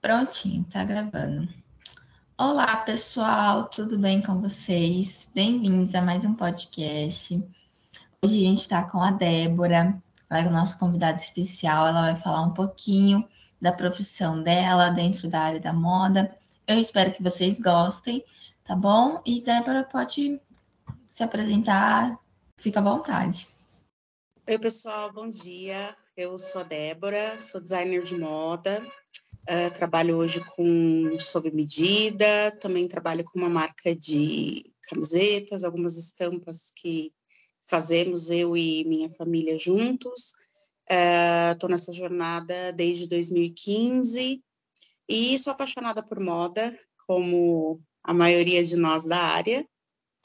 Prontinho, tá gravando. Olá, pessoal, tudo bem com vocês? Bem-vindos a mais um podcast. Hoje a gente está com a Débora, ela é a nossa convidada especial. Ela vai falar um pouquinho da profissão dela dentro da área da moda. Eu espero que vocês gostem, tá bom? E Débora pode se apresentar, fica à vontade. Oi, pessoal, bom dia. Eu sou a Débora, sou designer de moda, Uh, trabalho hoje com sob medida, também trabalho com uma marca de camisetas, algumas estampas que fazemos eu e minha família juntos. Estou uh, nessa jornada desde 2015 e sou apaixonada por moda, como a maioria de nós da área,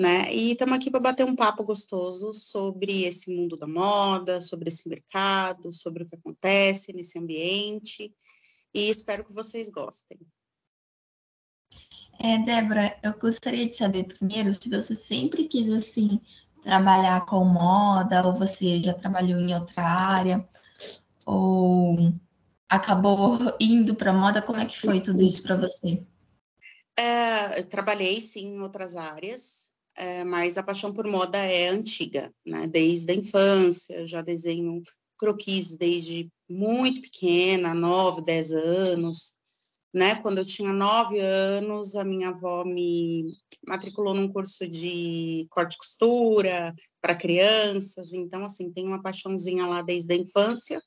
né? E estamos aqui para bater um papo gostoso sobre esse mundo da moda, sobre esse mercado, sobre o que acontece nesse ambiente e espero que vocês gostem. É, Débora, eu gostaria de saber primeiro se você sempre quis assim trabalhar com moda ou você já trabalhou em outra área ou acabou indo para moda, como é que foi tudo isso para você? É, eu trabalhei sim em outras áreas, é, mas a paixão por moda é antiga, né? Desde a infância, eu já desenho croquis desde muito pequena, 9, 10 anos, né? Quando eu tinha 9 anos, a minha avó me matriculou num curso de corte e costura para crianças, então, assim, tem uma paixãozinha lá desde a infância,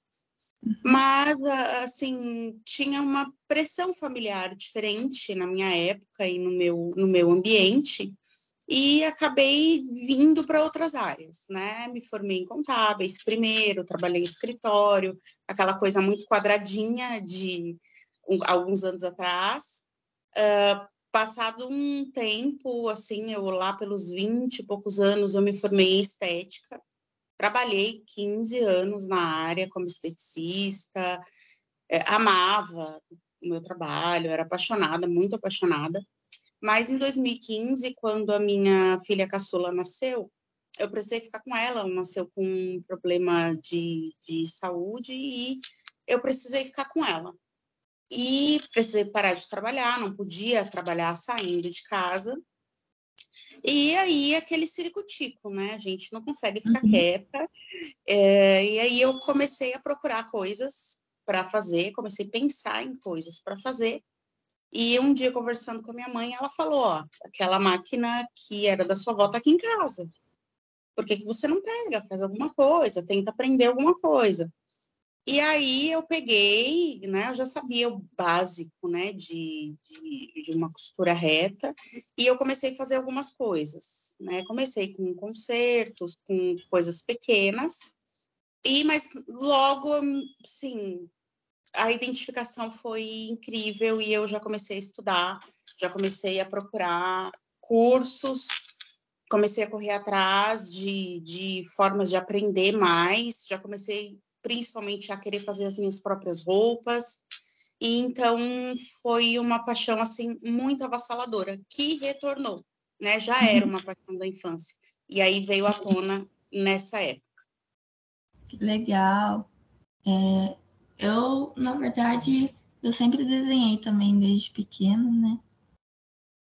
mas, assim, tinha uma pressão familiar diferente na minha época e no meu, no meu ambiente, e acabei vindo para outras áreas, né? Me formei em contábeis primeiro, trabalhei em escritório, aquela coisa muito quadradinha de um, alguns anos atrás. Uh, passado um tempo, assim, eu lá pelos 20 e poucos anos, eu me formei em estética. Trabalhei 15 anos na área como esteticista, é, amava o meu trabalho, era apaixonada, muito apaixonada. Mas em 2015, quando a minha filha caçula nasceu, eu precisei ficar com ela. Ela nasceu com um problema de, de saúde e eu precisei ficar com ela. E precisei parar de trabalhar, não podia trabalhar saindo de casa. E aí, aquele ciricutico, né? A gente não consegue ficar uhum. quieta. É, e aí, eu comecei a procurar coisas para fazer, comecei a pensar em coisas para fazer. E um dia, conversando com a minha mãe, ela falou: Ó, aquela máquina que era da sua avó está aqui em casa. Por que, que você não pega? Faz alguma coisa, tenta aprender alguma coisa. E aí eu peguei, né? Eu já sabia o básico, né? De, de, de, uma costura reta e eu comecei a fazer algumas coisas, né? Comecei com concertos, com coisas pequenas e mas logo, sim, a identificação foi incrível e eu já comecei a estudar, já comecei a procurar cursos, comecei a correr atrás de, de formas de aprender mais, já comecei principalmente a querer fazer as minhas próprias roupas. E então foi uma paixão assim muito avassaladora que retornou, né? Já era uhum. uma paixão da infância e aí veio à tona nessa época. Legal. É, eu, na verdade, eu sempre desenhei também desde pequeno, né?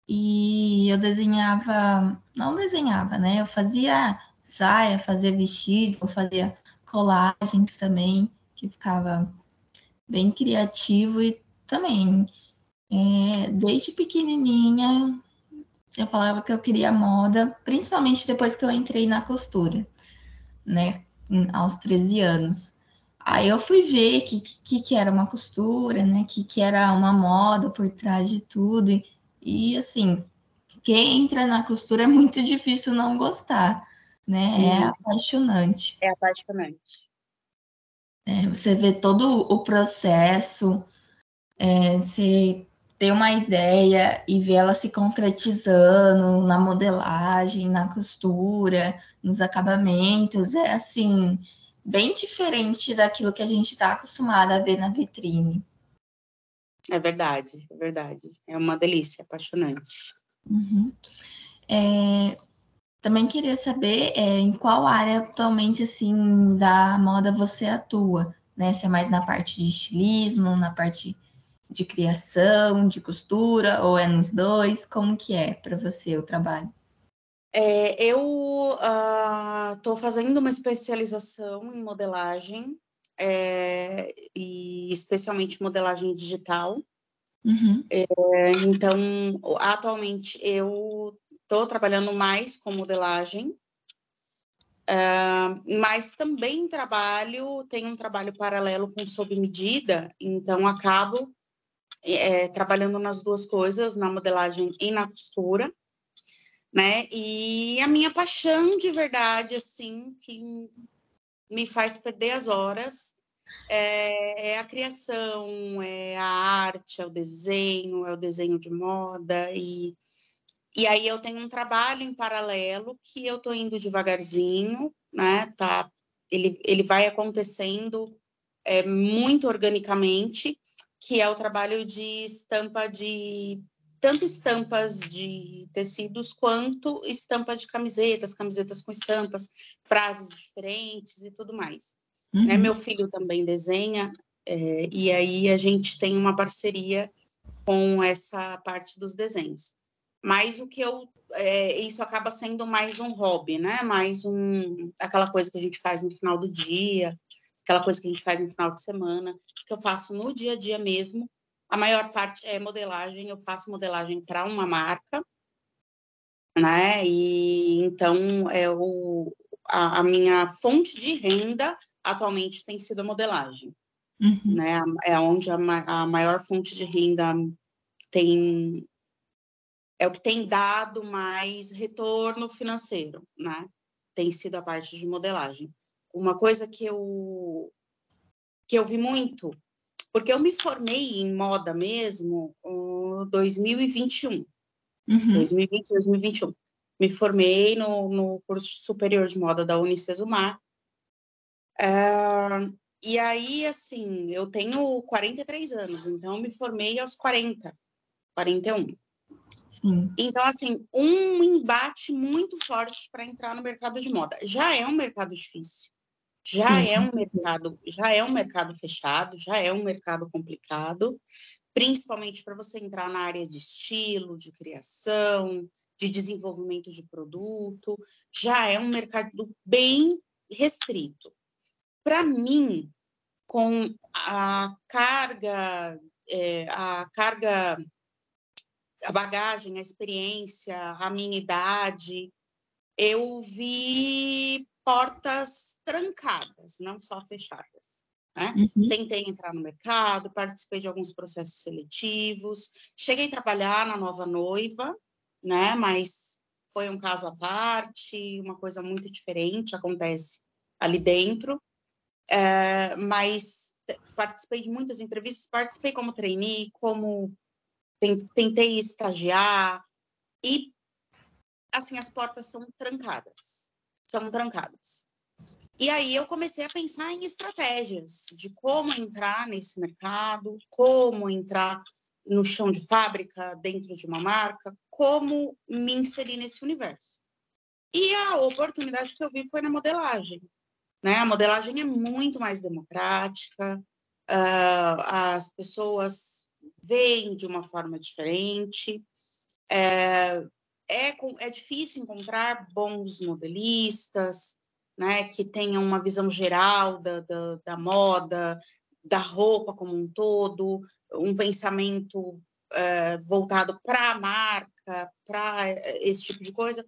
E eu desenhava, não desenhava, né? Eu fazia saia, fazia vestido, eu fazia colagens também, que ficava bem criativo e também é, desde pequenininha eu falava que eu queria moda, principalmente depois que eu entrei na costura, né, aos 13 anos. Aí eu fui ver que, que, que era uma costura, né? Que, que era uma moda por trás de tudo. E, e assim, quem entra na costura é muito difícil não gostar, né? É apaixonante. É apaixonante. É, você vê todo o processo, é, você ter uma ideia e ver ela se concretizando na modelagem, na costura, nos acabamentos, é assim, bem diferente daquilo que a gente está acostumado a ver na vitrine. É verdade, é verdade. É uma delícia, apaixonante. Uhum. É, também queria saber é, em qual área atualmente assim da moda você atua, né? Se é mais na parte de estilismo, na parte de criação, de costura, ou é nos dois? Como que é para você o trabalho? É, eu estou uh, fazendo uma especialização em modelagem, é, e especialmente modelagem digital. Uhum. É, então, atualmente eu estou trabalhando mais com modelagem, uh, mas também trabalho, tenho um trabalho paralelo com sob medida, então acabo é, trabalhando nas duas coisas, na modelagem e na costura né? E a minha paixão de verdade, assim, que me faz perder as horas é, é, a criação, é a arte, é o desenho, é o desenho de moda e e aí eu tenho um trabalho em paralelo que eu estou indo devagarzinho, né? Tá, ele, ele vai acontecendo é, muito organicamente, que é o trabalho de estampa de tanto estampas de tecidos quanto estampas de camisetas, camisetas com estampas, frases diferentes e tudo mais. Né? Uhum. Né? Meu filho também desenha, é, e aí a gente tem uma parceria com essa parte dos desenhos. Mas o que eu. É, isso acaba sendo mais um hobby, né? Mais um. aquela coisa que a gente faz no final do dia, aquela coisa que a gente faz no final de semana, que eu faço no dia a dia mesmo, a maior parte é modelagem, eu faço modelagem para uma marca, né? E então é o, a, a, minha fonte de renda atualmente tem sido a modelagem, uhum. né? É onde a, a maior fonte de renda tem é o que tem dado mais retorno financeiro, né? Tem sido a parte de modelagem. Uma coisa que eu que eu vi muito porque eu me formei em moda mesmo em 2021. Uhum. 2020, 2021. Me formei no, no curso superior de moda da Unicesumar. Uh, e aí, assim, eu tenho 43 anos, então eu me formei aos 40, 41. Sim. Então, assim, um embate muito forte para entrar no mercado de moda. Já é um mercado difícil já é um mercado, já é um mercado fechado, já é um mercado complicado, principalmente para você entrar na área de estilo, de criação, de desenvolvimento de produto, já é um mercado bem restrito. Para mim, com a carga, é, a carga, a bagagem, a experiência, a minha idade, eu vi portas trancadas, não só fechadas. Né? Uhum. Tentei entrar no mercado, participei de alguns processos seletivos, cheguei a trabalhar na Nova Noiva, né? Mas foi um caso à parte, uma coisa muito diferente acontece ali dentro. É, mas participei de muitas entrevistas, participei como trainee, como tentei estagiar e assim as portas são trancadas são trancadas. E aí eu comecei a pensar em estratégias de como entrar nesse mercado, como entrar no chão de fábrica, dentro de uma marca, como me inserir nesse universo. E a oportunidade que eu vi foi na modelagem. Né? A modelagem é muito mais democrática, uh, as pessoas veem de uma forma diferente, é, é, é difícil encontrar bons modelistas, né, que tenham uma visão geral da, da, da moda, da roupa como um todo, um pensamento é, voltado para a marca, para esse tipo de coisa.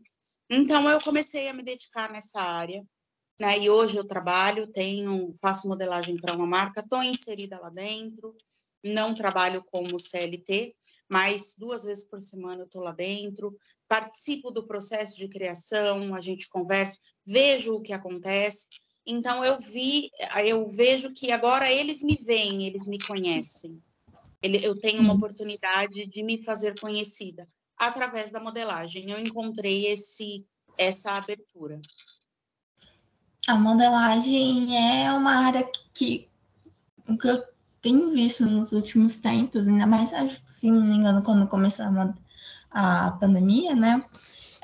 Então, eu comecei a me dedicar nessa área, né, e hoje eu trabalho, tenho, faço modelagem para uma marca, estou inserida lá dentro, não trabalho como CLT, mas duas vezes por semana eu estou lá dentro, participo do processo de criação, a gente conversa, vejo o que acontece. Então eu vi, eu vejo que agora eles me veem, eles me conhecem. eu tenho uma oportunidade de me fazer conhecida através da modelagem. Eu encontrei esse essa abertura. A modelagem é uma área que, que eu tenho visto nos últimos tempos, ainda mais, acho que, se não me engano, quando começou a, a pandemia, né?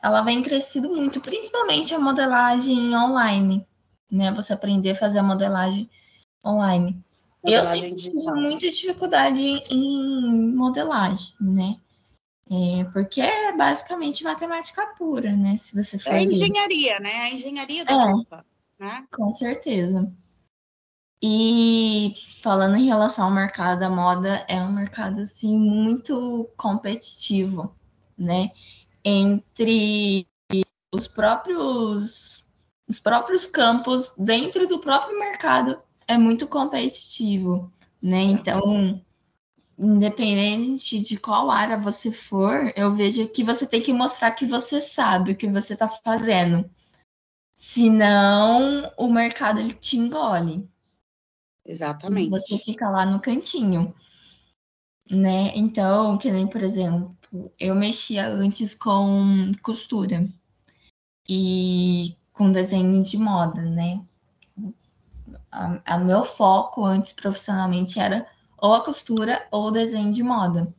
Ela vem crescido muito, principalmente a modelagem online, né? Você aprender a fazer a modelagem online. Modelagem eu tive muita dificuldade em modelagem, né? É, porque é basicamente matemática pura, né? Se você for. É engenharia, né? A engenharia da é, roupa, né? Com certeza. E falando em relação ao mercado da moda, é um mercado assim muito competitivo, né? Entre os próprios os próprios campos dentro do próprio mercado é muito competitivo, né? Então, independente de qual área você for, eu vejo que você tem que mostrar que você sabe o que você está fazendo. Senão, o mercado ele te engole. Exatamente. Você fica lá no cantinho. Né? Então, que nem, por exemplo, eu mexia antes com costura e com desenho de moda, né? A, a meu foco antes profissionalmente era ou a costura ou o desenho de moda,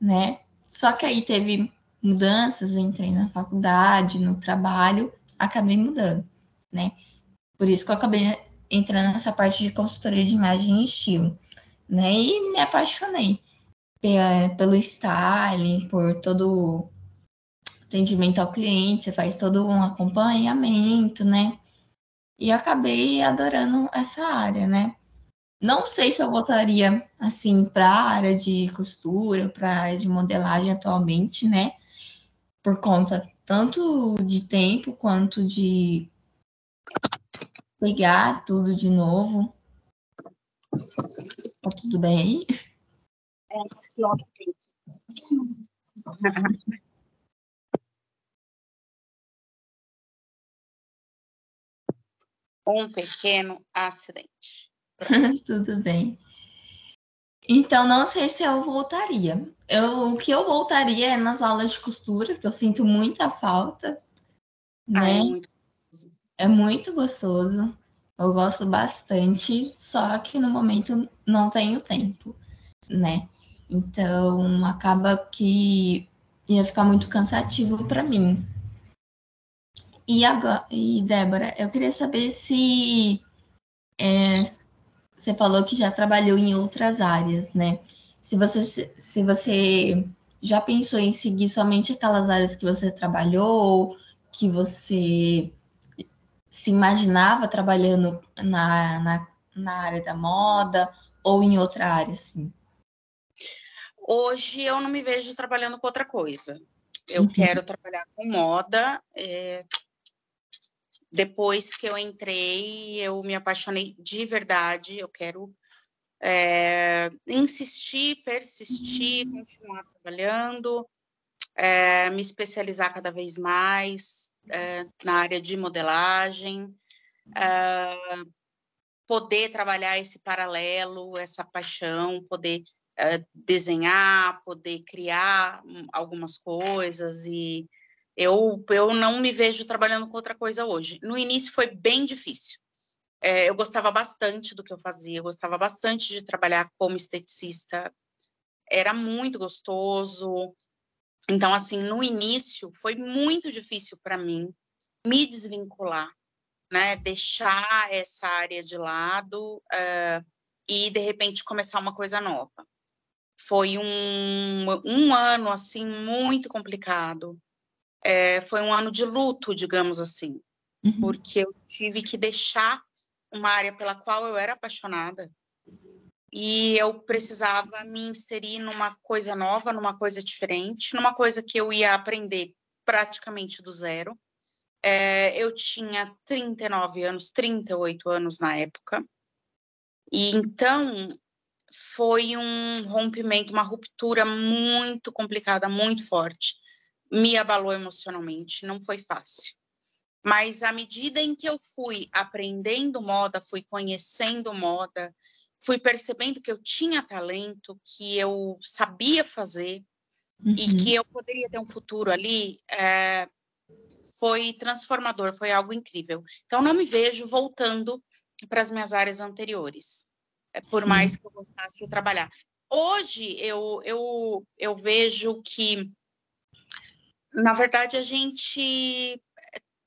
né? Só que aí teve mudanças, entrei na faculdade, no trabalho, acabei mudando, né? Por isso que eu acabei entrando nessa parte de consultoria de imagem e estilo, né? E me apaixonei pelo styling, por todo atendimento ao cliente, você faz todo um acompanhamento, né? E acabei adorando essa área, né? Não sei se eu voltaria assim para a área de costura, para a área de modelagem atualmente, né? Por conta tanto de tempo quanto de pegar tudo de novo. Tá tudo bem? É, um pequeno acidente. tudo bem. Então, não sei se eu voltaria. Eu, o que eu voltaria é nas aulas de costura, que eu sinto muita falta. Né? É muito é muito gostoso. Eu gosto bastante, só que no momento não tenho tempo, né? Então acaba que ia ficar muito cansativo para mim. E agora, e Débora, eu queria saber se é, você falou que já trabalhou em outras áreas, né? Se você, se você já pensou em seguir somente aquelas áreas que você trabalhou, que você se imaginava trabalhando na, na, na área da moda ou em outra área, assim? Hoje eu não me vejo trabalhando com outra coisa. Eu uhum. quero trabalhar com moda. É... Depois que eu entrei, eu me apaixonei de verdade. Eu quero é... insistir, persistir, uhum. continuar trabalhando, é... me especializar cada vez mais é, na área de modelagem, é, poder trabalhar esse paralelo, essa paixão, poder é, desenhar, poder criar algumas coisas e eu, eu não me vejo trabalhando com outra coisa hoje. No início foi bem difícil. É, eu gostava bastante do que eu fazia, eu gostava bastante de trabalhar como esteticista, era muito gostoso, então, assim, no início foi muito difícil para mim me desvincular, né? Deixar essa área de lado uh, e, de repente, começar uma coisa nova. Foi um, um ano, assim, muito complicado. É, foi um ano de luto, digamos assim, uhum. porque eu tive que deixar uma área pela qual eu era apaixonada e eu precisava me inserir numa coisa nova, numa coisa diferente, numa coisa que eu ia aprender praticamente do zero. É, eu tinha 39 anos, 38 anos na época, e então foi um rompimento, uma ruptura muito complicada, muito forte. Me abalou emocionalmente, não foi fácil. Mas à medida em que eu fui aprendendo moda, fui conhecendo moda, fui percebendo que eu tinha talento, que eu sabia fazer uhum. e que eu poderia ter um futuro ali, é, foi transformador, foi algo incrível. Então, não me vejo voltando para as minhas áreas anteriores, é, por Sim. mais que eu gostasse de trabalhar. Hoje, eu, eu, eu vejo que, na verdade, a gente.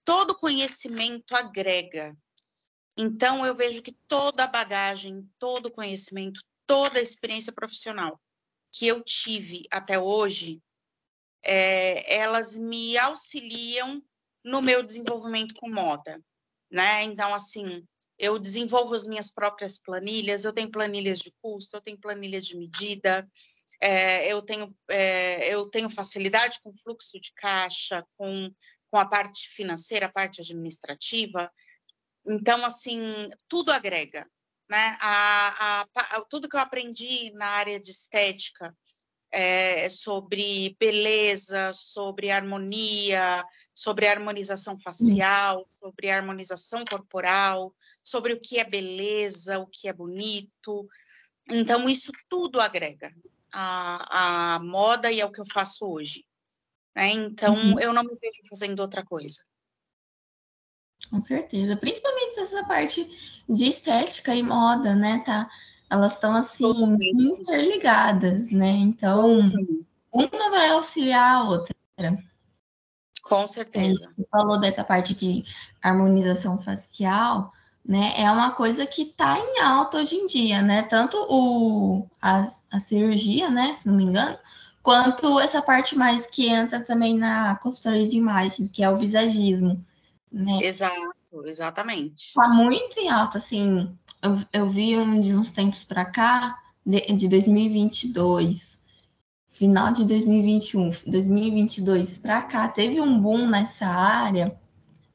Todo conhecimento agrega. Então, eu vejo que toda a bagagem, todo o conhecimento, toda a experiência profissional que eu tive até hoje, é, elas me auxiliam no meu desenvolvimento com moda, né? Então, assim, eu desenvolvo as minhas próprias planilhas, eu tenho planilhas de custo, eu tenho planilhas de medida, é, eu, tenho, é, eu tenho facilidade com fluxo de caixa, com, com a parte financeira, a parte administrativa. Então, assim, tudo agrega, né? A, a, a, tudo que eu aprendi na área de estética, é, sobre beleza, sobre harmonia, sobre harmonização facial, sobre harmonização corporal, sobre o que é beleza, o que é bonito. Então, isso tudo agrega a, a moda e ao que eu faço hoje. Né? Então, uhum. eu não me vejo fazendo outra coisa. Com certeza, principalmente essa parte de estética e moda, né? Tá, elas estão assim interligadas, né? Então, uma vai auxiliar a outra. Com certeza. Você falou dessa parte de harmonização facial, né? É uma coisa que está em alta hoje em dia, né? Tanto o, a, a cirurgia, né? Se não me engano, quanto essa parte mais que entra também na consultoria de imagem, que é o visagismo, né? Exato, exatamente. Está muito em alta, assim. Eu, eu vi um, de uns tempos para cá, de, de 2022, final de 2021, 2022 para cá, teve um boom nessa área,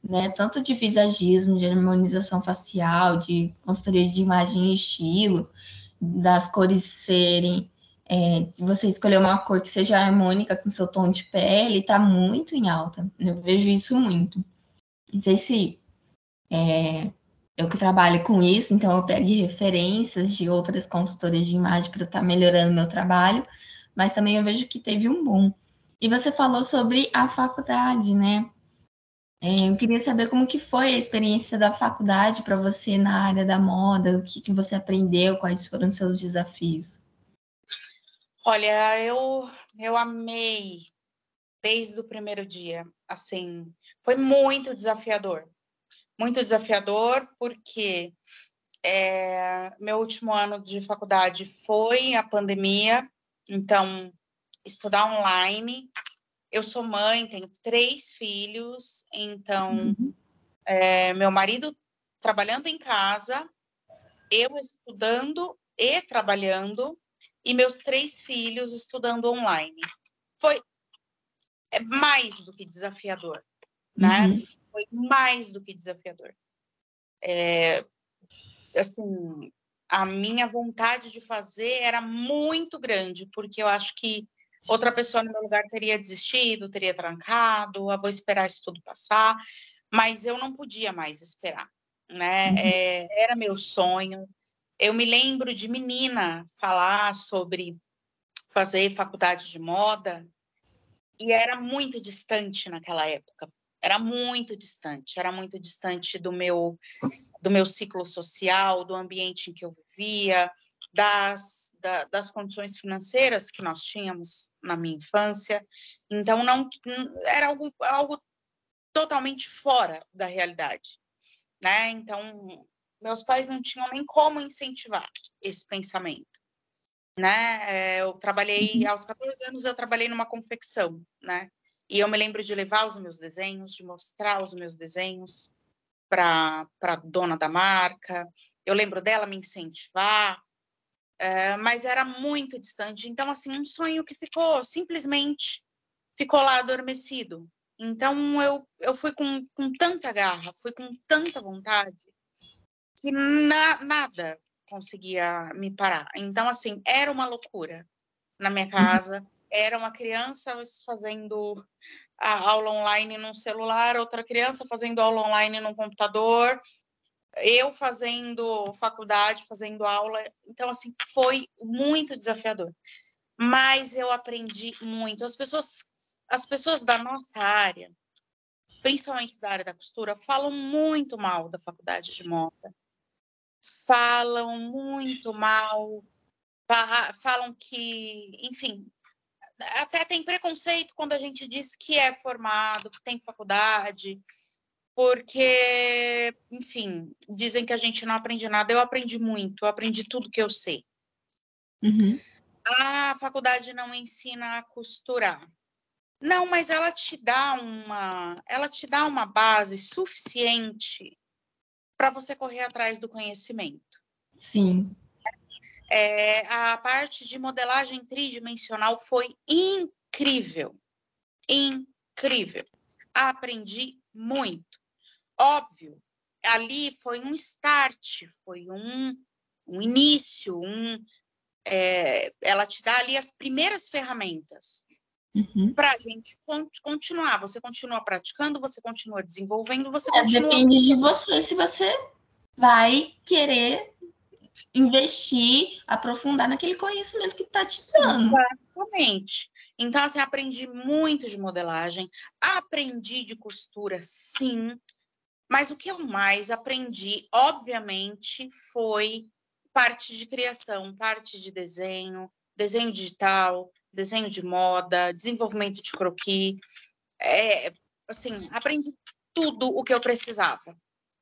né? Tanto de visagismo, de harmonização facial, de consultoria de imagem e estilo, das cores serem. É, se você escolher uma cor que seja harmônica com seu tom de pele, está muito em alta. Eu vejo isso muito. Não sei se é, eu que trabalho com isso, então eu pego referências de outras consultoras de imagem para estar tá melhorando meu trabalho, mas também eu vejo que teve um boom. E você falou sobre a faculdade, né? É, eu queria saber como que foi a experiência da faculdade para você na área da moda, o que, que você aprendeu, quais foram os seus desafios? Olha, eu, eu amei desde o primeiro dia, assim, foi muito desafiador, muito desafiador porque é, meu último ano de faculdade foi a pandemia, então, estudar online. Eu sou mãe, tenho três filhos, então, uhum. é, meu marido trabalhando em casa, eu estudando e trabalhando, e meus três filhos estudando online. Foi é mais do que desafiador, né? Uhum. Foi mais do que desafiador. É, assim, a minha vontade de fazer era muito grande, porque eu acho que outra pessoa no meu lugar teria desistido, teria trancado, ah, vou esperar isso tudo passar, mas eu não podia mais esperar, né? Uhum. É, era meu sonho. Eu me lembro de menina falar sobre fazer faculdade de moda e era muito distante naquela época, era muito distante, era muito distante do meu do meu ciclo social, do ambiente em que eu vivia, das, da, das condições financeiras que nós tínhamos na minha infância. Então não era algo, algo totalmente fora da realidade, né? Então meus pais não tinham nem como incentivar esse pensamento, né? É, eu trabalhei uhum. aos 14 anos eu trabalhei numa confecção, né? E eu me lembro de levar os meus desenhos, de mostrar os meus desenhos para a dona da marca. Eu lembro dela me incentivar, é, mas era muito distante. Então, assim, um sonho que ficou simplesmente ficou lá adormecido. Então, eu, eu fui com, com tanta garra, fui com tanta vontade, que na, nada conseguia me parar. Então, assim, era uma loucura na minha uhum. casa era uma criança fazendo a aula online num celular, outra criança fazendo aula online num computador, eu fazendo faculdade, fazendo aula. Então, assim, foi muito desafiador. Mas eu aprendi muito. As pessoas, as pessoas da nossa área, principalmente da área da costura, falam muito mal da faculdade de moda. Falam muito mal, falam que, enfim, até tem preconceito quando a gente diz que é formado, que tem faculdade, porque, enfim, dizem que a gente não aprende nada. Eu aprendi muito, eu aprendi tudo que eu sei. Uhum. A faculdade não ensina a costurar. Não, mas ela te dá uma, ela te dá uma base suficiente para você correr atrás do conhecimento. Sim. É, a parte de modelagem tridimensional foi incrível, incrível. Aprendi muito. Óbvio, ali foi um start, foi um, um início, um, é, ela te dá ali as primeiras ferramentas uhum. para a gente continuar. Você continua praticando, você continua desenvolvendo, você é, continua. Depende de você se você vai querer investir, aprofundar naquele conhecimento que está te dando. Exatamente. Então, assim, aprendi muito de modelagem, aprendi de costura, sim, mas o que eu mais aprendi, obviamente, foi parte de criação, parte de desenho, desenho digital, desenho de moda, desenvolvimento de croquis. É, assim, aprendi tudo o que eu precisava.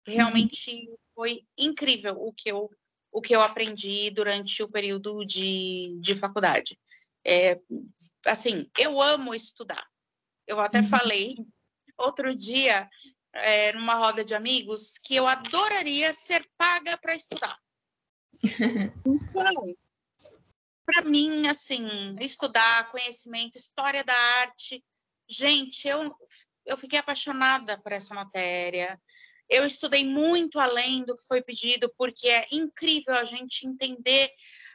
Realmente foi incrível o que eu, o que eu aprendi durante o período de, de faculdade. É, assim, eu amo estudar. Eu até uhum. falei outro dia é, numa roda de amigos que eu adoraria ser paga para estudar. Então, para mim, assim, estudar conhecimento, história da arte, gente, eu, eu fiquei apaixonada por essa matéria. Eu estudei muito além do que foi pedido, porque é incrível a gente entender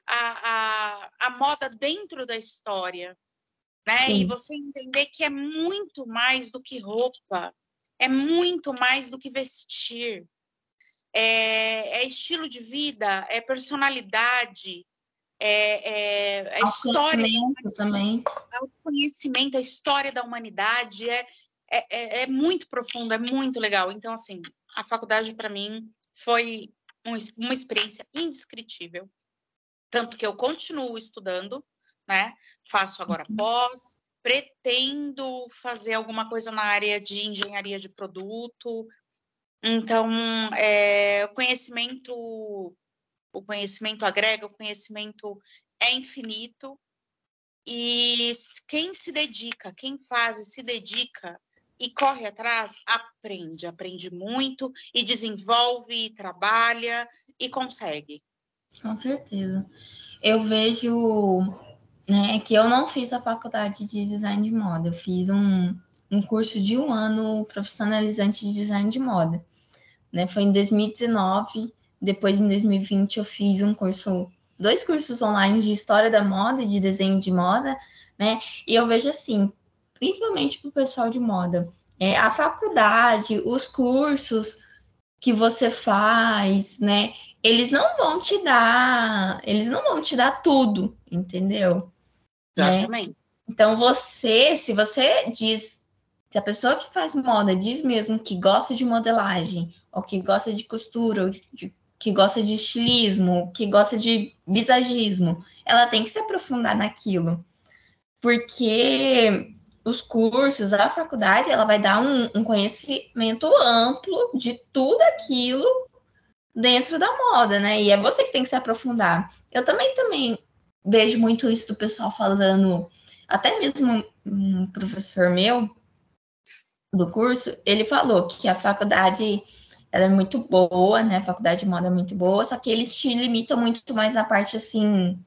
a, a, a moda dentro da história, né? Sim. E você entender que é muito mais do que roupa, é muito mais do que vestir. É, é estilo de vida, é personalidade, é, é, é história. também. O conhecimento, a história da humanidade é, é, é, é muito profundo, é muito legal. Então, assim, a faculdade para mim foi um, uma experiência indescritível. Tanto que eu continuo estudando, né? Faço agora uhum. pós, pretendo fazer alguma coisa na área de engenharia de produto. Então, é, o conhecimento, o conhecimento agrega, o conhecimento é infinito. E quem se dedica, quem faz e se dedica e corre atrás, aprende, aprende muito e desenvolve, e trabalha e consegue. Com certeza. Eu vejo né, que eu não fiz a faculdade de design de moda, eu fiz um, um curso de um ano profissionalizante de design de moda. Né? Foi em 2019, depois em 2020 eu fiz um curso, dois cursos online de história da moda e de desenho de moda, né? E eu vejo assim, principalmente para o pessoal de moda, é, a faculdade, os cursos que você faz, né? Eles não vão te dar, eles não vão te dar tudo, entendeu? Né? Exatamente. Né? Então, você, se você diz, se a pessoa que faz moda diz mesmo que gosta de modelagem, ou que gosta de costura, ou de, que gosta de estilismo, que gosta de visagismo, ela tem que se aprofundar naquilo. Porque os cursos, a faculdade, ela vai dar um, um conhecimento amplo de tudo aquilo dentro da moda, né? E é você que tem que se aprofundar. Eu também também vejo muito isso do pessoal falando, até mesmo um professor meu do curso, ele falou que a faculdade ela é muito boa, né? A faculdade de moda é muito boa, só que eles te limitam muito mais na parte assim,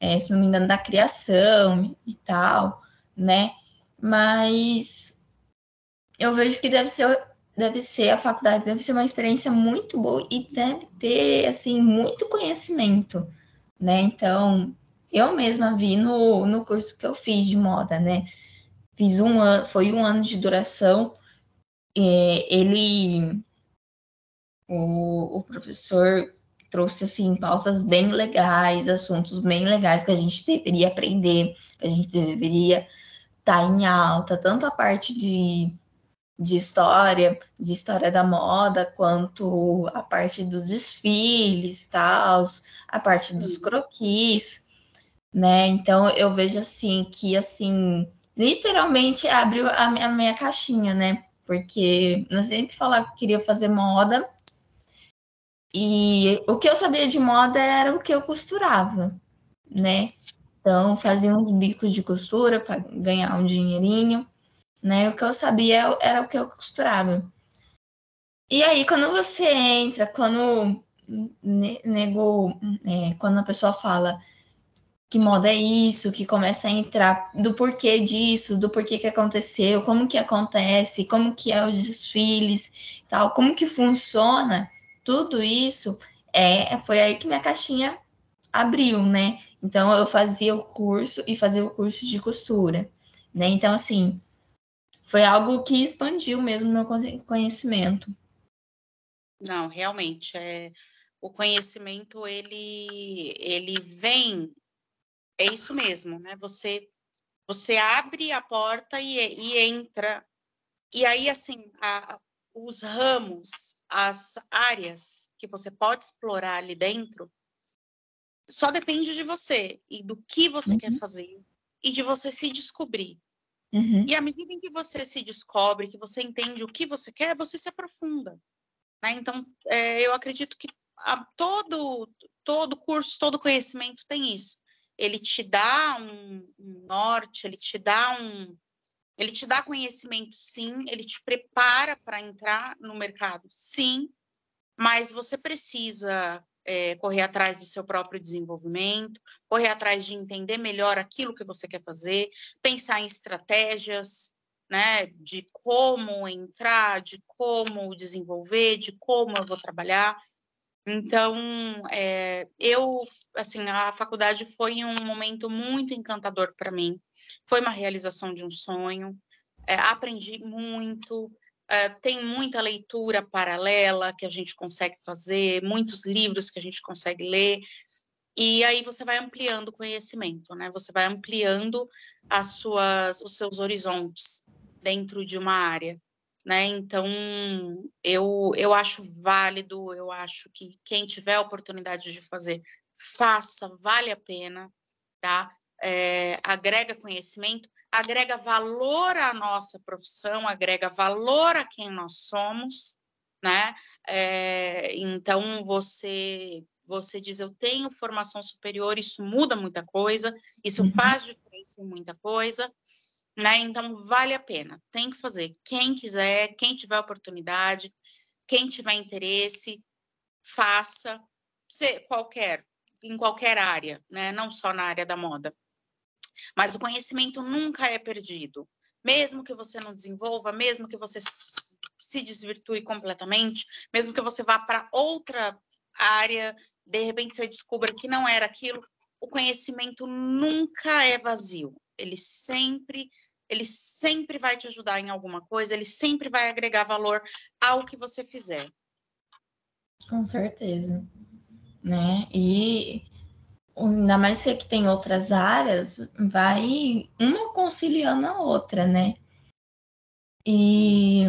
é, se não me engano, da criação e tal, né? Mas eu vejo que deve ser deve ser a faculdade deve ser uma experiência muito boa e deve ter assim muito conhecimento né? Então, eu mesma vi no, no curso que eu fiz de moda, né? Fiz um ano, foi um ano de duração. É, ele, o, o professor trouxe assim pautas bem legais, assuntos bem legais que a gente deveria aprender, que a gente deveria estar tá em alta, tanto a parte de, de história, de história da moda, quanto a parte dos desfiles, tal, a parte dos croquis, né? Então eu vejo assim que assim literalmente abriu a minha, a minha caixinha, né? porque eu sempre falava que queria fazer moda, e o que eu sabia de moda era o que eu costurava, né? Então, fazia uns bicos de costura para ganhar um dinheirinho, né? O que eu sabia era o que eu costurava. E aí, quando você entra, quando negou, é, quando a pessoa fala que moda é isso, que começa a entrar do porquê disso, do porquê que aconteceu, como que acontece, como que é os desfiles, tal, como que funciona, tudo isso, é, foi aí que minha caixinha abriu, né? Então eu fazia o curso e fazia o curso de costura, né? Então assim, foi algo que expandiu mesmo meu conhecimento. Não, realmente é o conhecimento ele ele vem é isso mesmo, né? Você você abre a porta e, e entra e aí assim a, os ramos, as áreas que você pode explorar ali dentro só depende de você e do que você uhum. quer fazer e de você se descobrir. Uhum. E à medida em que você se descobre, que você entende o que você quer, você se aprofunda. Né? Então, é, eu acredito que a, todo, todo curso, todo conhecimento tem isso. Ele te dá um, um norte, ele te dá um, ele te dá conhecimento, sim, ele te prepara para entrar no mercado, sim, mas você precisa é, correr atrás do seu próprio desenvolvimento, correr atrás de entender melhor aquilo que você quer fazer, pensar em estratégias, né, de como entrar, de como desenvolver, de como eu vou trabalhar. Então, é, eu, assim, a faculdade foi um momento muito encantador para mim. Foi uma realização de um sonho. É, aprendi muito, é, tem muita leitura paralela que a gente consegue fazer, muitos livros que a gente consegue ler, e aí você vai ampliando o conhecimento, né? Você vai ampliando as suas, os seus horizontes dentro de uma área, né? Então, eu, eu acho válido, eu acho que quem tiver a oportunidade de fazer, faça, vale a pena, tá? é, agrega conhecimento, agrega valor à nossa profissão, agrega valor a quem nós somos, né? É, então você você diz eu tenho formação superior, isso muda muita coisa, isso uhum. faz diferença em muita coisa, né? Então vale a pena, tem que fazer. Quem quiser, quem tiver oportunidade, quem tiver interesse, faça. qualquer, em qualquer área, né? Não só na área da moda. Mas o conhecimento nunca é perdido. Mesmo que você não desenvolva, mesmo que você se desvirtue completamente, mesmo que você vá para outra área, de repente você descubra que não era aquilo, o conhecimento nunca é vazio. Ele sempre ele sempre vai te ajudar em alguma coisa, ele sempre vai agregar valor ao que você fizer. Com certeza. Né? E ainda mais que tem outras áreas, vai uma conciliando a outra, né? E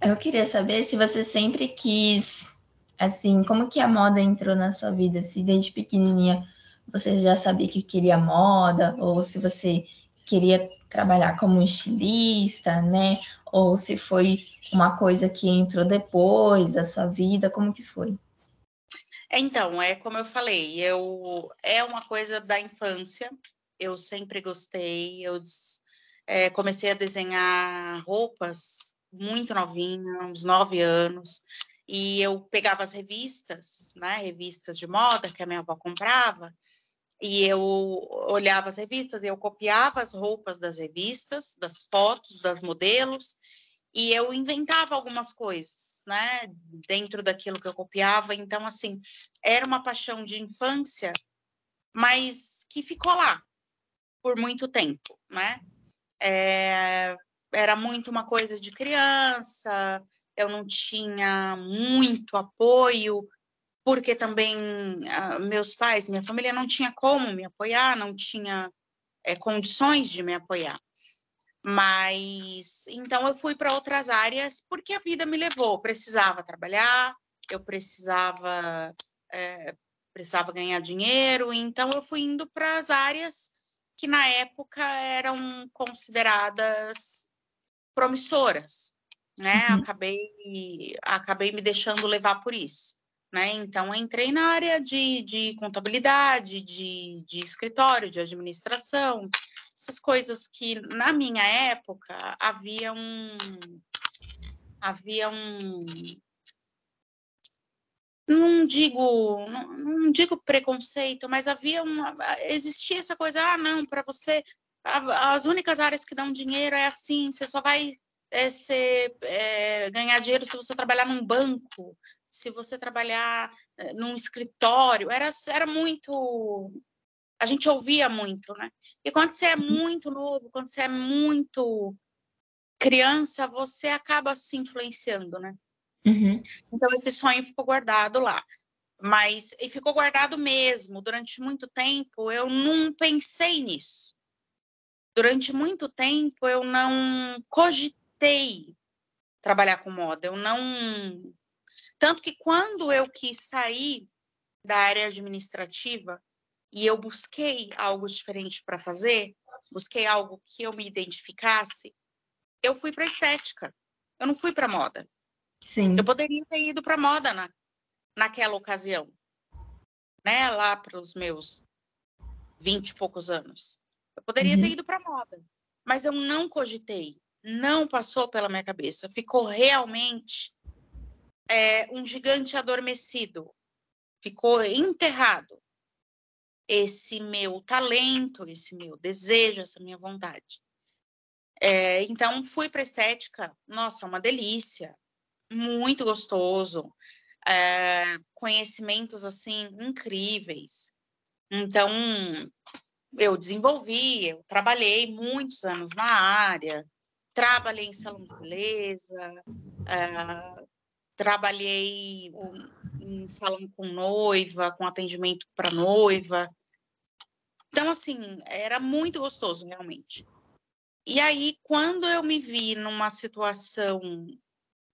eu queria saber se você sempre quis, assim, como que a moda entrou na sua vida? Se desde pequenininha você já sabia que queria moda, ou se você queria trabalhar como estilista, né? Ou se foi uma coisa que entrou depois da sua vida, como que foi? Então, é como eu falei, eu é uma coisa da infância. Eu sempre gostei. Eu é, comecei a desenhar roupas muito novinha, uns nove anos, e eu pegava as revistas, né, revistas de moda que a minha avó comprava, e eu olhava as revistas, eu copiava as roupas das revistas, das fotos, das modelos, e eu inventava algumas coisas, né, dentro daquilo que eu copiava. Então, assim, era uma paixão de infância, mas que ficou lá por muito tempo, né? É, era muito uma coisa de criança, eu não tinha muito apoio, porque também uh, meus pais, minha família não tinha como me apoiar, não tinha é, condições de me apoiar. Mas então eu fui para outras áreas porque a vida me levou. Eu precisava trabalhar, eu precisava é, precisava ganhar dinheiro, então eu fui indo para as áreas que na época eram consideradas promissoras, né? Uhum. Acabei, acabei me deixando levar por isso. Né? Então, entrei na área de, de contabilidade, de, de escritório, de administração, essas coisas que, na minha época, havia um. Havia um. Não digo, não, não digo preconceito, mas havia uma. Existia essa coisa, ah, não, para você. As únicas áreas que dão dinheiro é assim, você só vai é, ser, é, ganhar dinheiro se você trabalhar num banco, se você trabalhar eh, num escritório, era, era muito. A gente ouvia muito, né? E quando você é uhum. muito novo, quando você é muito criança, você acaba se influenciando, né? Uhum. Então, esse sonho ficou guardado lá. Mas, e ficou guardado mesmo. Durante muito tempo, eu não pensei nisso. Durante muito tempo, eu não cogitei trabalhar com moda. Eu não tanto que quando eu quis sair da área administrativa e eu busquei algo diferente para fazer, busquei algo que eu me identificasse, eu fui para estética. Eu não fui para moda. Sim. Eu poderia ter ido para moda na, naquela ocasião, né? Lá para os meus vinte e poucos anos. Eu poderia uhum. ter ido para moda, mas eu não cogitei, não passou pela minha cabeça. Ficou realmente é, um gigante adormecido, ficou enterrado esse meu talento, esse meu desejo, essa minha vontade. É, então, fui para estética, nossa, uma delícia, muito gostoso, é, conhecimentos assim incríveis. Então, eu desenvolvi, eu trabalhei muitos anos na área, trabalhei em salão de beleza, é, trabalhei em salão com noiva, com atendimento para noiva. Então, assim, era muito gostoso, realmente. E aí, quando eu me vi numa situação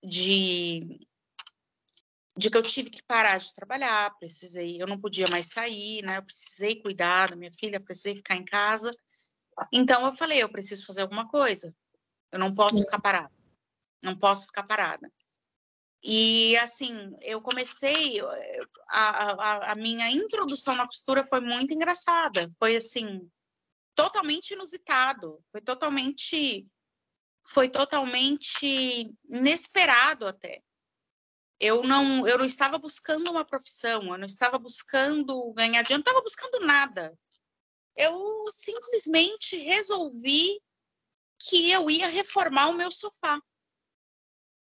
de, de que eu tive que parar de trabalhar, precisei, eu não podia mais sair, né? Eu precisei cuidar da minha filha, precisei ficar em casa. Então, eu falei, eu preciso fazer alguma coisa. Eu não posso ficar parada. Não posso ficar parada. E assim, eu comecei a, a, a, minha introdução na costura foi muito engraçada. Foi assim, totalmente inusitado, foi totalmente foi totalmente inesperado até. Eu não eu não estava buscando uma profissão, eu não estava buscando ganhar dinheiro, não estava buscando nada. Eu simplesmente resolvi que eu ia reformar o meu sofá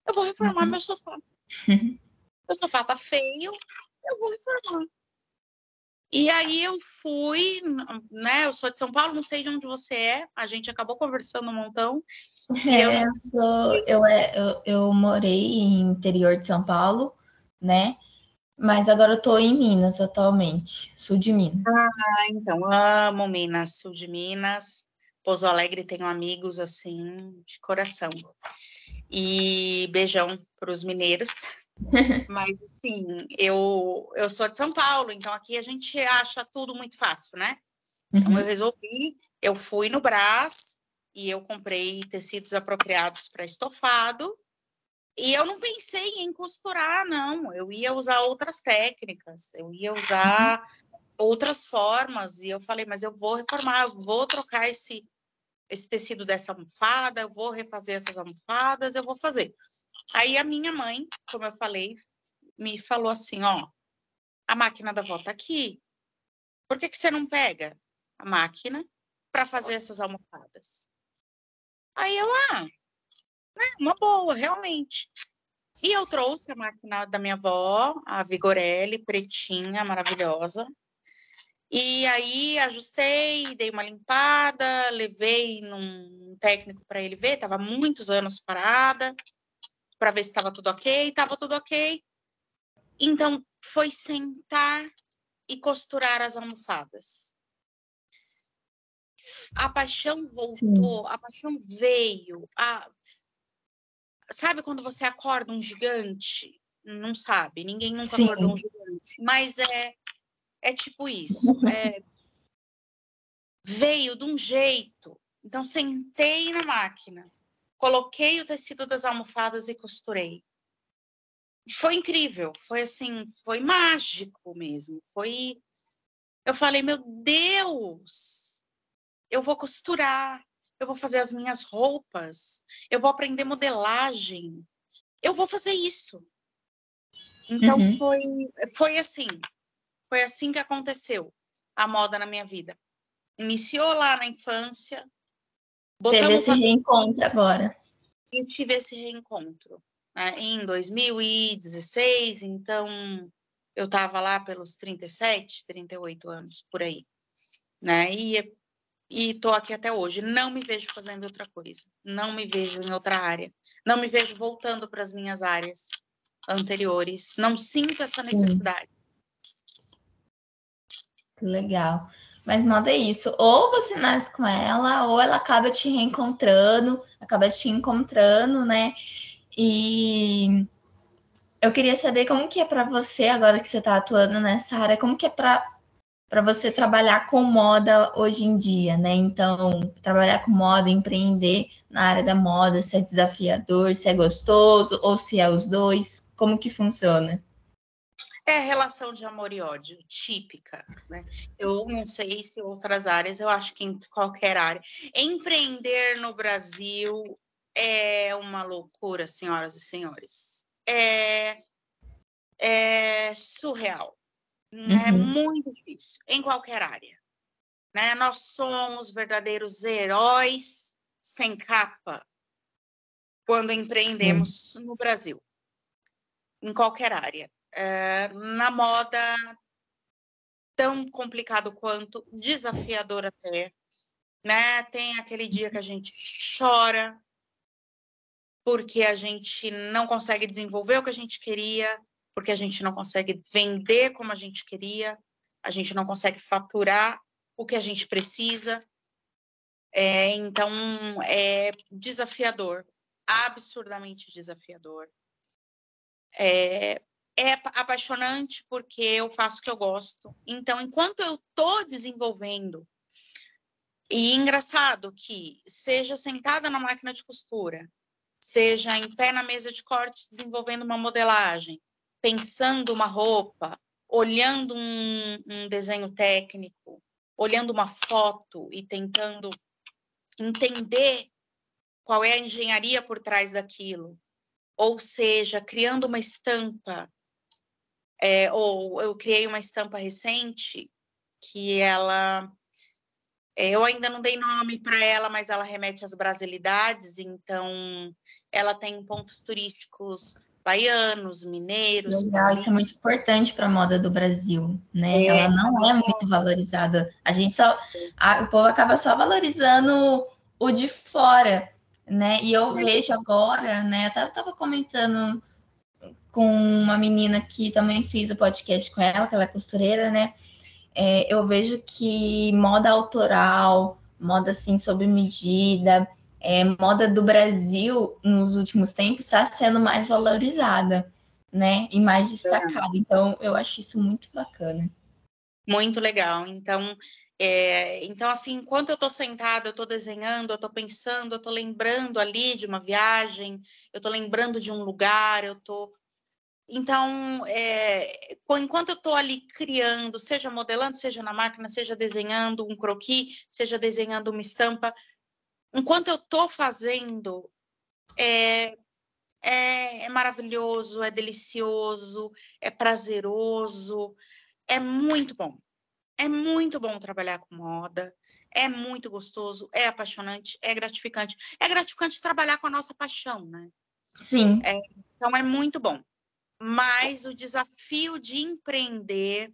eu vou reformar uhum. meu sofá. meu sofá tá feio, eu vou reformar. E aí eu fui, né? Eu sou de São Paulo, não sei de onde você é. A gente acabou conversando um montão. É, eu... eu, sou, eu, é, eu, eu morei em interior de São Paulo, né? Mas agora eu tô em Minas atualmente, sul de Minas. Ah, então amo Minas, sul de Minas. Pouso Alegre tenho amigos assim de coração. E beijão para os mineiros. Mas assim, eu eu sou de São Paulo, então aqui a gente acha tudo muito fácil, né? Então uhum. eu resolvi, eu fui no Brás e eu comprei tecidos apropriados para estofado. E eu não pensei em costurar, não. Eu ia usar outras técnicas, eu ia usar uhum. Outras formas. E eu falei, mas eu vou reformar, eu vou trocar esse esse tecido dessa almofada, eu vou refazer essas almofadas, eu vou fazer. Aí a minha mãe, como eu falei, me falou assim, ó, a máquina da avó tá aqui. Por que, que você não pega a máquina para fazer essas almofadas? Aí eu, ah, né, uma boa, realmente. E eu trouxe a máquina da minha avó, a Vigorelli, pretinha, maravilhosa. E aí ajustei, dei uma limpada, levei num técnico para ele ver, estava muitos anos parada, para ver se estava tudo ok, estava tudo ok. Então foi sentar e costurar as almofadas. A paixão voltou, Sim. a paixão veio. A... Sabe quando você acorda um gigante? Não sabe, ninguém nunca Sim. acordou um gigante. Mas é é tipo isso. É, veio de um jeito. Então, sentei na máquina, coloquei o tecido das almofadas e costurei. Foi incrível, foi assim, foi mágico mesmo. Foi. Eu falei, meu Deus, eu vou costurar, eu vou fazer as minhas roupas, eu vou aprender modelagem, eu vou fazer isso. Então uhum. foi, foi assim, foi assim que aconteceu a moda na minha vida. Iniciou lá na infância. Teve esse reencontro agora. E tive esse reencontro né, em 2016, então eu estava lá pelos 37, 38 anos, por aí. Né? E e estou aqui até hoje. Não me vejo fazendo outra coisa. Não me vejo em outra área. Não me vejo voltando para as minhas áreas anteriores. Não sinto essa necessidade. Legal. Mas moda é isso. Ou você nasce com ela, ou ela acaba te reencontrando, acaba te encontrando, né? E eu queria saber como que é para você, agora que você está atuando nessa área, como que é para para você trabalhar com moda hoje em dia, né? Então, trabalhar com moda, empreender na área da moda, se é desafiador, se é gostoso ou se é os dois, como que funciona? É relação de amor e ódio, típica, né? Eu não sei se outras áreas, eu acho que em qualquer área. Empreender no Brasil é uma loucura, senhoras e senhores. É, é surreal é uhum. muito difícil, em qualquer área. Né? Nós somos verdadeiros heróis sem capa quando empreendemos uhum. no Brasil, em qualquer área. É, na moda, tão complicado quanto, desafiador até. Né? Tem aquele dia que a gente chora porque a gente não consegue desenvolver o que a gente queria, porque a gente não consegue vender como a gente queria, a gente não consegue faturar o que a gente precisa. É, então, é desafiador, absurdamente desafiador. É, é apaixonante porque eu faço o que eu gosto. Então, enquanto eu estou desenvolvendo, e engraçado que seja sentada na máquina de costura, seja em pé na mesa de corte desenvolvendo uma modelagem, pensando uma roupa, olhando um, um desenho técnico, olhando uma foto e tentando entender qual é a engenharia por trás daquilo, ou seja, criando uma estampa, é, ou eu criei uma estampa recente que ela, é, eu ainda não dei nome para ela, mas ela remete às brasilidades, então ela tem pontos turísticos baianos, mineiros. Legal, isso é muito importante para a moda do Brasil, né? É, Ela não é muito valorizada. A gente só, a, o povo acaba só valorizando o de fora, né? E eu é. vejo agora, né? Eu estava comentando com uma menina que também fiz o podcast com ela, que ela é costureira, né? É, eu vejo que moda autoral, moda assim sob medida, é, moda do Brasil nos últimos tempos está sendo mais valorizada, né? E mais destacada. Então, eu acho isso muito bacana. Muito legal. Então, é, então assim, enquanto eu estou sentada, eu estou desenhando, eu estou pensando, eu estou lembrando ali de uma viagem, eu estou lembrando de um lugar, eu estou. Então, é, enquanto eu estou ali criando, seja modelando, seja na máquina, seja desenhando um croquis, seja desenhando uma estampa, enquanto eu estou fazendo, é, é, é, maravilhoso, é delicioso, é prazeroso, é muito bom. É muito bom trabalhar com moda, é muito gostoso, é apaixonante, é gratificante. É gratificante trabalhar com a nossa paixão, né? Sim. É, então é muito bom. Mas o desafio de empreender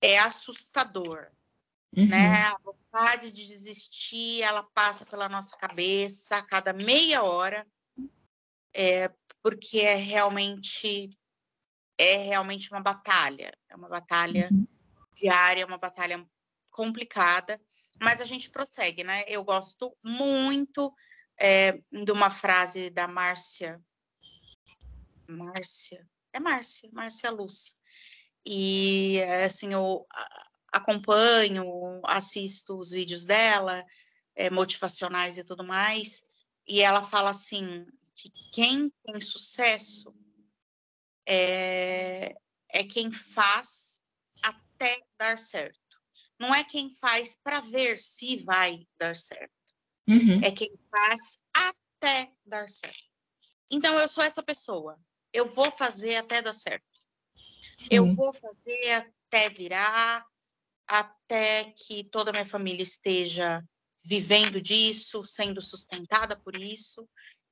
é assustador. Uhum. Né? A vontade de desistir, ela passa pela nossa cabeça a cada meia hora, é, porque é realmente é realmente uma batalha, é uma batalha uhum. Diária, uma batalha complicada, mas a gente prossegue, né? Eu gosto muito é, de uma frase da Márcia, Márcia, é Márcia, Márcia Luz, e assim, eu, acompanho, assisto os vídeos dela, é, motivacionais e tudo mais, e ela fala assim que quem tem sucesso é, é quem faz até dar certo. Não é quem faz para ver se vai dar certo. Uhum. É quem faz até dar certo. Então, eu sou essa pessoa. Eu vou fazer até dar certo. Sim. Eu vou fazer até virar, até que toda a minha família esteja vivendo disso, sendo sustentada por isso.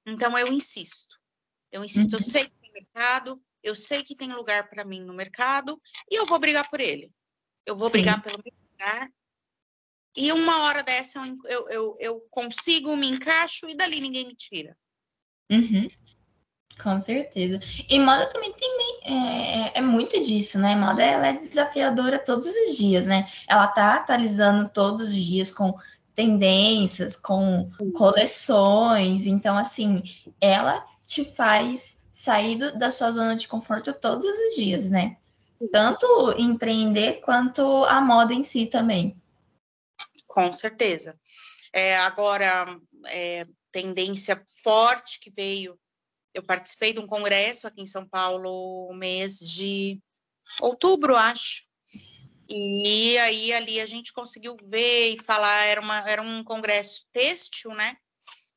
Então, eu insisto. Eu insisto. Uhum. Eu sei que tem mercado, eu sei que tem lugar para mim no mercado e eu vou brigar por ele. Eu vou Sim. brigar pelo meu lugar. E uma hora dessa eu, eu, eu, consigo, me encaixo e dali ninguém me tira. Uhum. Com certeza. E moda também tem é, é, é, muito disso, né? Moda ela é desafiadora todos os dias, né? Ela tá atualizando todos os dias com tendências, com coleções. Então, assim, ela te faz sair do, da sua zona de conforto todos os dias, né? Tanto empreender quanto a moda em si também. Com certeza. É, agora, é, tendência forte que veio eu participei de um congresso aqui em São Paulo, mês de outubro, acho. E aí ali a gente conseguiu ver e falar, era, uma, era um congresso têxtil, né?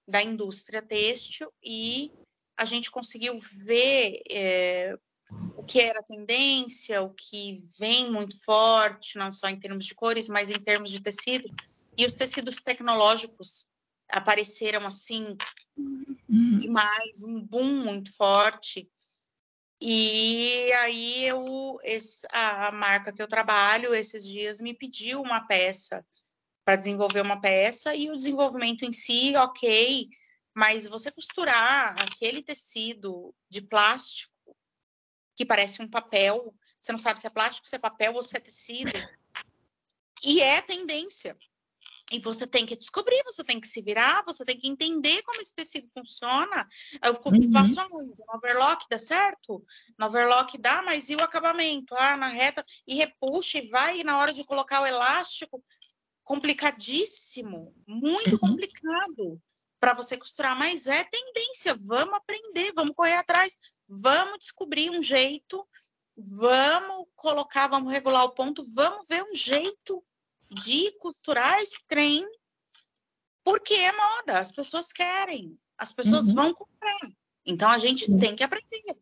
Da indústria têxtil, e a gente conseguiu ver é, o que era tendência, o que vem muito forte, não só em termos de cores, mas em termos de tecido. E os tecidos tecnológicos apareceram assim uhum. demais, um boom muito forte. E aí eu, esse, a marca que eu trabalho esses dias me pediu uma peça para desenvolver uma peça e o desenvolvimento em si, ok, mas você costurar aquele tecido de plástico que parece um papel, você não sabe se é plástico, se é papel ou se é tecido, e é tendência. E você tem que descobrir, você tem que se virar, você tem que entender como esse tecido funciona. Eu uhum. passo aonde? No overlock dá certo? No overlock dá, mas e o acabamento? Ah, na reta, e repuxa, e vai, e na hora de colocar o elástico, complicadíssimo, muito uhum. complicado para você costurar, mas é tendência, vamos aprender, vamos correr atrás, vamos descobrir um jeito, vamos colocar, vamos regular o ponto, vamos ver um jeito de costurar esse trem porque é moda, as pessoas querem, as pessoas uhum. vão comprar. Então a gente tem que aprender,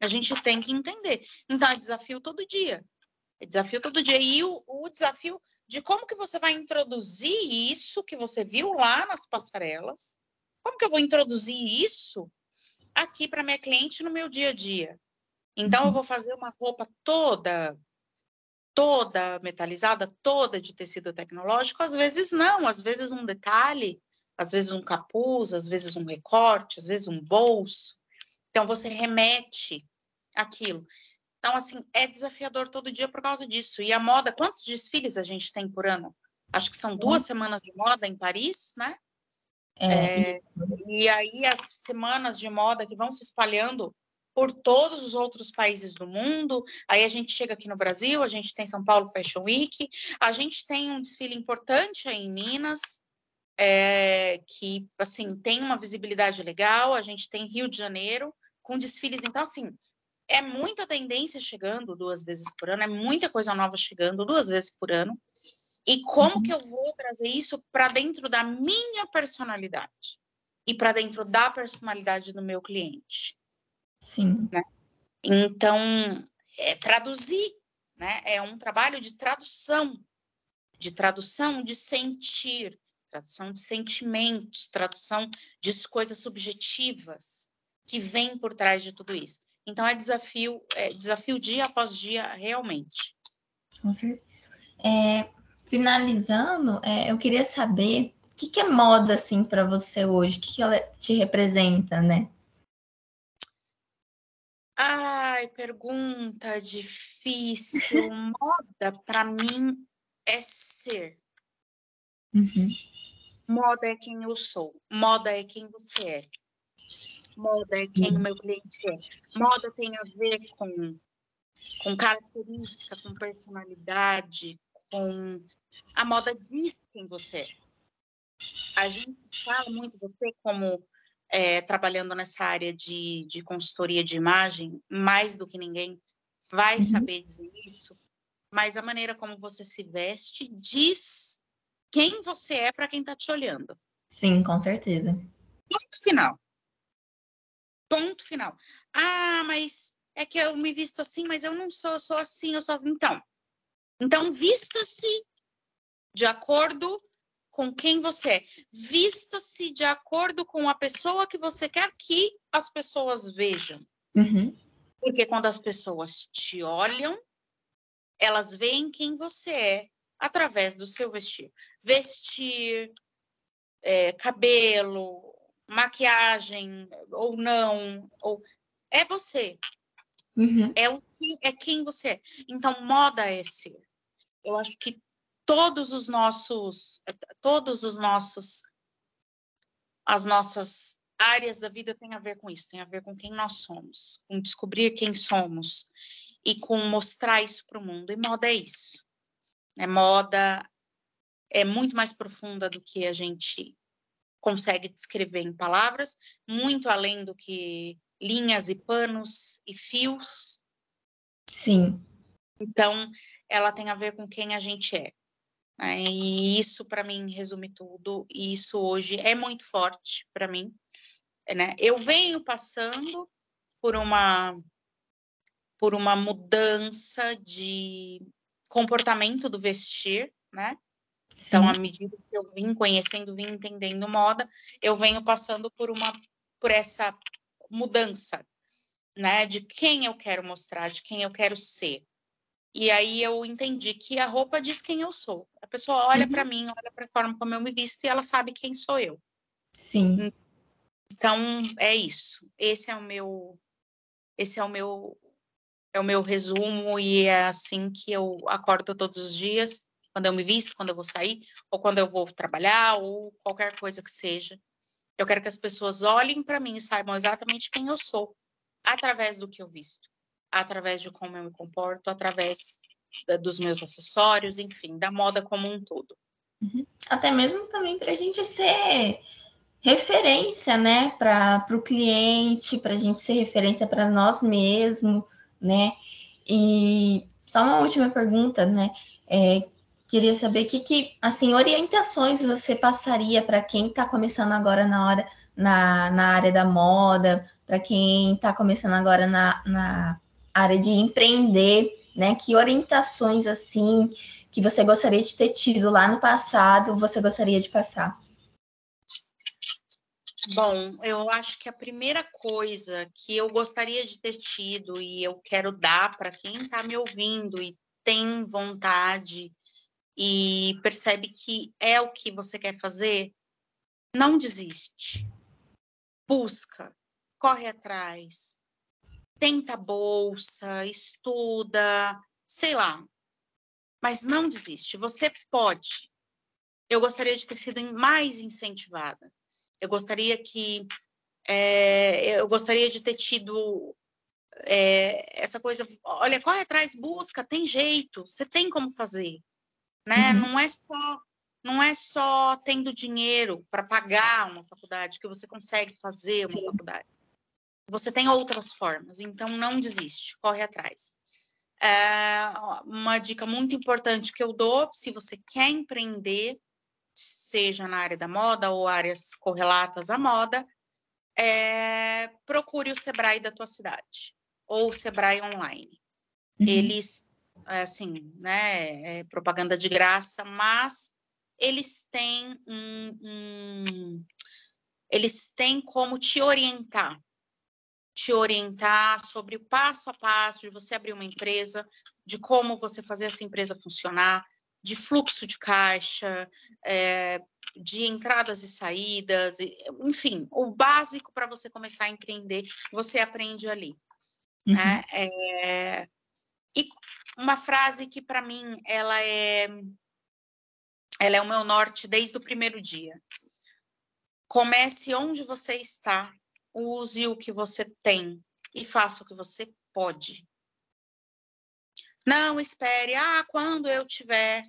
a gente tem que entender. Então é desafio todo dia. É desafio todo dia. E o, o desafio de como que você vai introduzir isso que você viu lá nas passarelas, como que eu vou introduzir isso aqui para minha cliente no meu dia a dia? Então, eu uhum. vou fazer uma roupa toda toda metalizada, toda de tecido tecnológico? Às vezes não, às vezes um detalhe, às vezes um capuz, às vezes um recorte, às vezes um bolso. Então você remete aquilo. Então, assim, é desafiador todo dia por causa disso. E a moda, quantos desfiles a gente tem por ano? Acho que são duas semanas de moda em Paris, né? É. É, e aí as semanas de moda que vão se espalhando por todos os outros países do mundo. Aí a gente chega aqui no Brasil, a gente tem São Paulo Fashion Week, a gente tem um desfile importante aí em Minas, é, que assim tem uma visibilidade legal. A gente tem Rio de Janeiro com desfiles, então assim é muita tendência chegando duas vezes por ano, é muita coisa nova chegando duas vezes por ano. E como uhum. que eu vou trazer isso para dentro da minha personalidade e para dentro da personalidade do meu cliente? Sim. Né? Então, é traduzir, né? É um trabalho de tradução, de tradução de sentir, tradução de sentimentos, tradução de coisas subjetivas que vêm por trás de tudo isso. Então, é desafio, é desafio dia após dia, realmente. Com certeza. É, finalizando, é, eu queria saber o que, que é moda assim para você hoje, o que, que ela te representa, né? Ai, pergunta difícil. Moda, para mim, é ser. Uhum. Moda é quem eu sou. Moda é quem você é. Moda é quem uhum. o meu cliente é. Moda tem a ver com, com característica, com personalidade, com. A moda diz quem você é. A gente fala muito você como é, trabalhando nessa área de, de consultoria de imagem, mais do que ninguém vai uhum. saber dizer isso, mas a maneira como você se veste diz quem você é para quem está te olhando. Sim, com certeza. Ponto final. Ponto final. Ah, mas é que eu me visto assim, mas eu não sou, eu sou assim, eu sou. Então, então vista-se de acordo com quem você é. Vista-se de acordo com a pessoa que você quer que as pessoas vejam. Uhum. Porque quando as pessoas te olham, elas veem quem você é através do seu vestir. Vestir, é, cabelo, maquiagem ou não, ou é você. Uhum. É, o, é quem você é. Então, moda é ser. Eu acho que todos os nossos, todos os nossos, as nossas áreas da vida têm a ver com isso, tem a ver com quem nós somos, com descobrir quem somos e com mostrar isso para o mundo. E moda é isso. É moda é muito mais profunda do que a gente consegue descrever em palavras, muito além do que linhas e panos e fios. Sim. Então, ela tem a ver com quem a gente é. Né? E isso, para mim, resume tudo. E isso hoje é muito forte para mim. Né? Eu venho passando por uma por uma mudança de comportamento do vestir, né? Então, à medida que eu vim conhecendo, vim entendendo moda, eu venho passando por uma por essa mudança, né, de quem eu quero mostrar, de quem eu quero ser. E aí eu entendi que a roupa diz quem eu sou. A pessoa olha uhum. para mim, olha para a forma como eu me visto e ela sabe quem sou eu. Sim. Então é isso. Esse é o meu esse é o meu é o meu resumo e é assim que eu acordo todos os dias, quando eu me visto, quando eu vou sair, ou quando eu vou trabalhar, ou qualquer coisa que seja. Eu quero que as pessoas olhem para mim e saibam exatamente quem eu sou através do que eu visto através de como eu me comporto, através da, dos meus acessórios, enfim, da moda como um todo. Uhum. Até mesmo também para a gente ser referência, né, para o cliente, para a gente ser referência para nós mesmos, né? E só uma última pergunta, né? É, queria saber que, que assim, orientações você passaria para quem está começando agora na hora na, na área da moda, para quem está começando agora na, na área de empreender, né? Que orientações assim que você gostaria de ter tido lá no passado, você gostaria de passar? Bom, eu acho que a primeira coisa que eu gostaria de ter tido e eu quero dar para quem está me ouvindo e tem vontade e percebe que é o que você quer fazer, não desiste. Busca, corre atrás, tenta bolsa, estuda, sei lá. Mas não desiste, você pode. Eu gostaria de ter sido mais incentivada. Eu gostaria que é, eu gostaria de ter tido é, essa coisa, olha, corre atrás, busca, tem jeito, você tem como fazer, né? Uhum. Não é só não é só tendo dinheiro para pagar uma faculdade que você consegue fazer uma Sim. faculdade. Você tem outras formas, então não desiste, corre atrás. É uma dica muito importante que eu dou, se você quer empreender, seja na área da moda ou áreas correlatas à moda, é, procure o Sebrae da tua cidade ou o Sebrae online. Uhum. Eles, assim, né, é propaganda de graça, mas eles têm um, um, eles têm como te orientar te orientar sobre o passo a passo de você abrir uma empresa, de como você fazer essa empresa funcionar, de fluxo de caixa, é, de entradas e saídas, enfim, o básico para você começar a empreender, você aprende ali. Uhum. Né? É, e uma frase que para mim ela é ela é o meu norte desde o primeiro dia. Comece onde você está use o que você tem e faça o que você pode. Não espere, ah, quando eu tiver,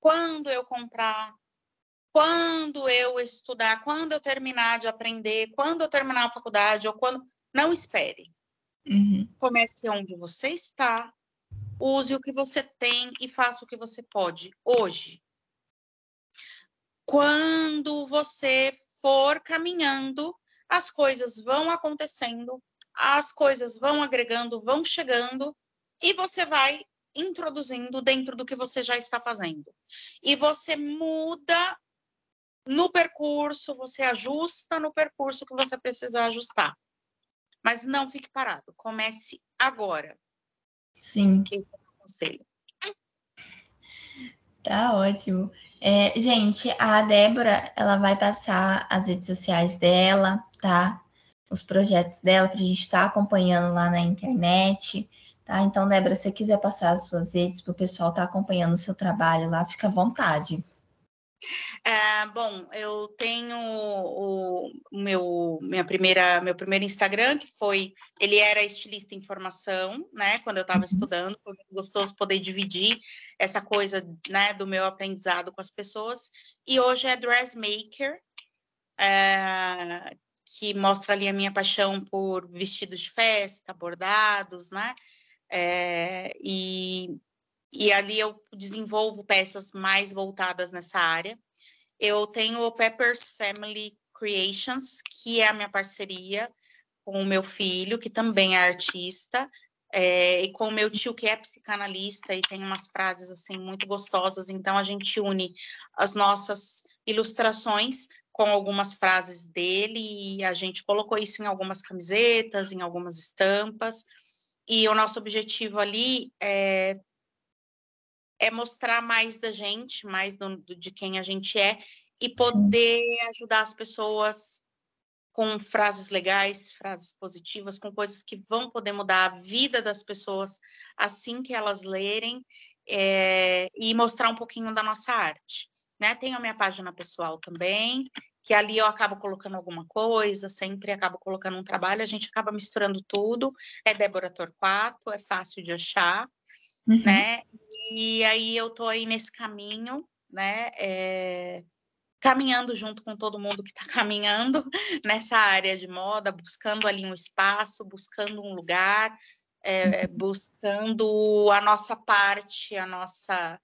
quando eu comprar. quando eu estudar, quando eu terminar de aprender, quando eu terminar a faculdade, ou quando. Não espere. Uhum. Comece onde você está, use o que você tem e faça o que você pode hoje. Quando você for caminhando, as coisas vão acontecendo, as coisas vão agregando, vão chegando, e você vai introduzindo dentro do que você já está fazendo. E você muda no percurso, você ajusta no percurso que você precisa ajustar. Mas não fique parado, comece agora. Sim. O conselho. Tá ótimo. É, gente, a Débora, ela vai passar as redes sociais dela, tá? Os projetos dela, para a gente estar tá acompanhando lá na internet, tá? Então, Débora, se você quiser passar as suas redes para o pessoal estar tá acompanhando o seu trabalho lá, fica à vontade. É, bom, eu tenho o, meu minha primeira meu primeiro Instagram que foi ele era estilista em formação, né? Quando eu estava uhum. estudando, foi gostoso poder dividir essa coisa, né, do meu aprendizado com as pessoas. E hoje é dressmaker, é, que mostra ali a minha paixão por vestidos de festa, bordados, né? É, e e ali eu desenvolvo peças mais voltadas nessa área. Eu tenho o Peppers Family Creations, que é a minha parceria com o meu filho, que também é artista, é, e com o meu tio, que é psicanalista, e tem umas frases assim muito gostosas. Então a gente une as nossas ilustrações com algumas frases dele, e a gente colocou isso em algumas camisetas, em algumas estampas. E o nosso objetivo ali é é mostrar mais da gente, mais do, de quem a gente é, e poder ajudar as pessoas com frases legais, frases positivas, com coisas que vão poder mudar a vida das pessoas assim que elas lerem é, e mostrar um pouquinho da nossa arte. Né? Tenho a minha página pessoal também, que ali eu acabo colocando alguma coisa, sempre acabo colocando um trabalho, a gente acaba misturando tudo. É Débora Torquato, é fácil de achar uhum. né? E aí eu tô aí nesse caminho, né? É, caminhando junto com todo mundo que está caminhando nessa área de moda, buscando ali um espaço, buscando um lugar, é, uhum. buscando a nossa parte, a nossa,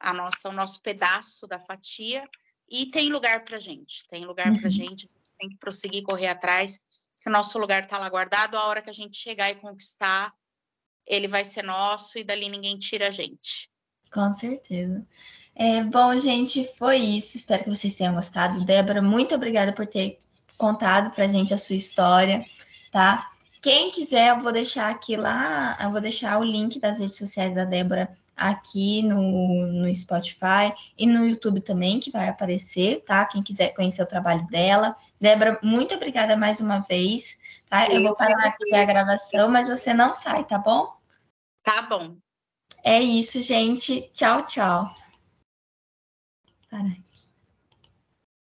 a nossa, o nosso pedaço da fatia. E tem lugar para gente, tem lugar uhum. para gente. A gente tem que prosseguir, correr atrás, que o nosso lugar está lá guardado. A hora que a gente chegar e conquistar, ele vai ser nosso e dali ninguém tira a gente. Com certeza. É, bom, gente, foi isso. Espero que vocês tenham gostado. Débora, muito obrigada por ter contado para a gente a sua história, tá? Quem quiser, eu vou deixar aqui lá, eu vou deixar o link das redes sociais da Débora aqui no, no Spotify e no YouTube também, que vai aparecer, tá? Quem quiser conhecer o trabalho dela. Débora, muito obrigada mais uma vez, tá? Eu vou parar aqui a gravação, mas você não sai, tá bom? Tá bom. É isso, gente. Tchau, tchau.